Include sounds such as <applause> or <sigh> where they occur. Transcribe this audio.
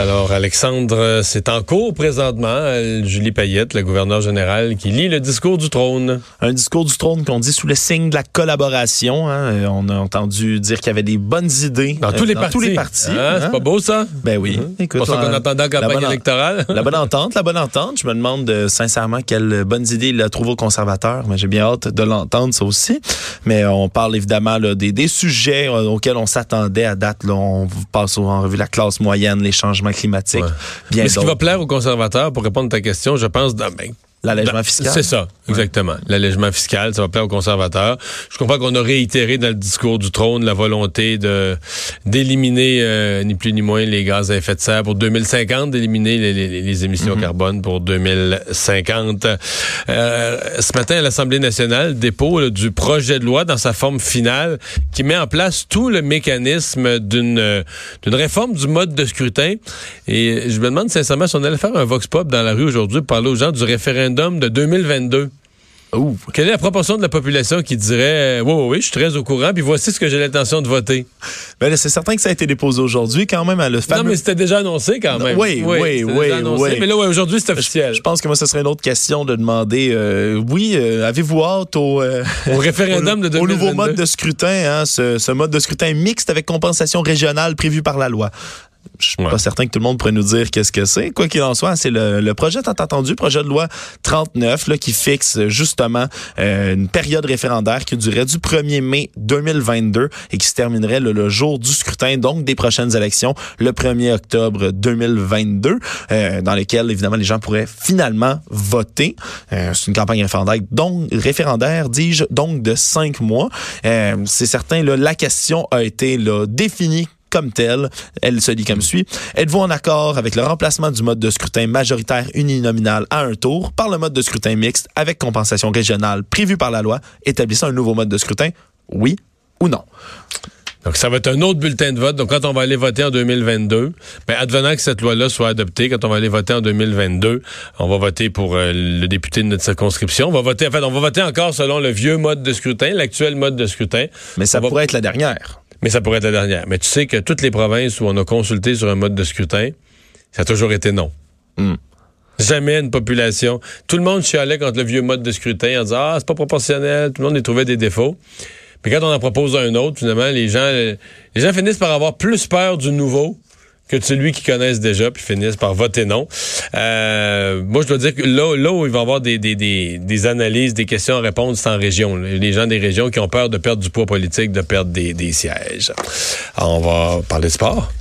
Alors, Alexandre, c'est en cours présentement. Julie Payette, la gouverneure générale, qui lit le discours du trône. Un discours du trône qu'on dit sous le signe de la collaboration. Hein. On a entendu dire qu'il y avait des bonnes idées dans tous les partis. Tous les partis hein? C'est pas beau, ça? Ben oui. C'est Pour ça qu'on attendait en campagne électorale. <laughs> la bonne entente, la bonne entente. Je me demande euh, sincèrement quelles bonnes idées il a trouvées aux conservateurs, mais j'ai bien hâte de l'entendre, ça aussi. Mais on parle évidemment là, des, des, sujets euh, auxquels on s'attendait à date. Là, on passe en revue la classe moyenne, les changements climatique. Bien Mais ce qui va plaire aux conservateurs, pour répondre à ta question, je pense, dans, ben, L'allègement fiscal. C'est ça, exactement. L'allègement fiscal, ça va plaire aux conservateurs. Je comprends qu'on a réitéré dans le discours du trône la volonté de d'éliminer euh, ni plus ni moins les gaz à effet de serre pour 2050, d'éliminer les, émissions mm-hmm. carbone pour 2050. Euh, ce matin, à l'Assemblée nationale, dépôt du projet de loi dans sa forme finale qui met en place tout le mécanisme d'une d'une réforme du mode de scrutin. Et je me demande sincèrement si on allait faire un vox pop dans la rue aujourd'hui pour parler aux gens du référendum de 2022. Quelle est la proportion de la population qui dirait oui, oui, oui, je suis très au courant, puis voici ce que j'ai l'intention de voter? Ben, c'est certain que ça a été déposé aujourd'hui quand même à le fameux... Non, mais c'était déjà annoncé quand même. oui, oui, oui, oui, Mais là, aujourd'hui, c'est officiel. Je, pense que moi, ce serait une autre question de demander, euh, oui, euh, avez-vous hâte au... Euh, au référendum <laughs> de 2022? Au nouveau mode de scrutin, hein, ce, ce mode de scrutin mixte avec compensation régionale prévue par la loi? Je suis pas certain que tout le monde pourrait nous dire qu'est-ce que c'est. Quoi qu'il en soit, c'est le, projet tant entendu, projet de loi 39, là, qui fixe justement euh, une période référendaire qui durerait du 1er mai 2022 et qui se terminerait le, jour du scrutin, donc des prochaines élections, le 1er octobre 2022, euh, dans lesquelles évidemment les gens pourraient finalement voter. Euh, c'est une campagne référendaire, donc référendaire, dis-je, donc de cinq mois. c'est certain, là, la question a été là, définie comme telle. Elle se dit comme suit. Êtes-vous en accord avec le remplacement du mode de scrutin majoritaire uninominal à un tour par le mode de scrutin mixte avec compensation régionale prévu par la loi, établissant un nouveau mode de scrutin? Oui ou non? Donc, ça va être un autre bulletin de vote. Donc, quand on va aller voter en 2022, ben, advenant que cette loi-là soit adoptée, quand on va aller voter en 2022, on va voter pour euh, le député de notre circonscription. On va voter, en fait, on va voter encore selon le vieux mode de scrutin, l'actuel mode de scrutin. Mais ça pourrait être la dernière. Mais ça pourrait être la dernière. Mais tu sais que toutes les provinces où on a consulté sur un mode de scrutin, ça a toujours été non. Hmm. Jamais une population. Tout le monde chialait contre le vieux mode de scrutin en disant Ah, c'est pas proportionnel, tout le monde y trouvait des défauts. Mais quand on en propose un autre, finalement, les gens, les gens finissent par avoir plus peur du nouveau que celui qu'ils connaissent déjà, puis finissent par voter non. Euh, moi, je dois dire que là, là où il va y avoir des, des, des, des analyses, des questions à répondre, c'est en région. Les gens des régions qui ont peur de perdre du poids politique, de perdre des, des sièges. Alors, on va parler de sport.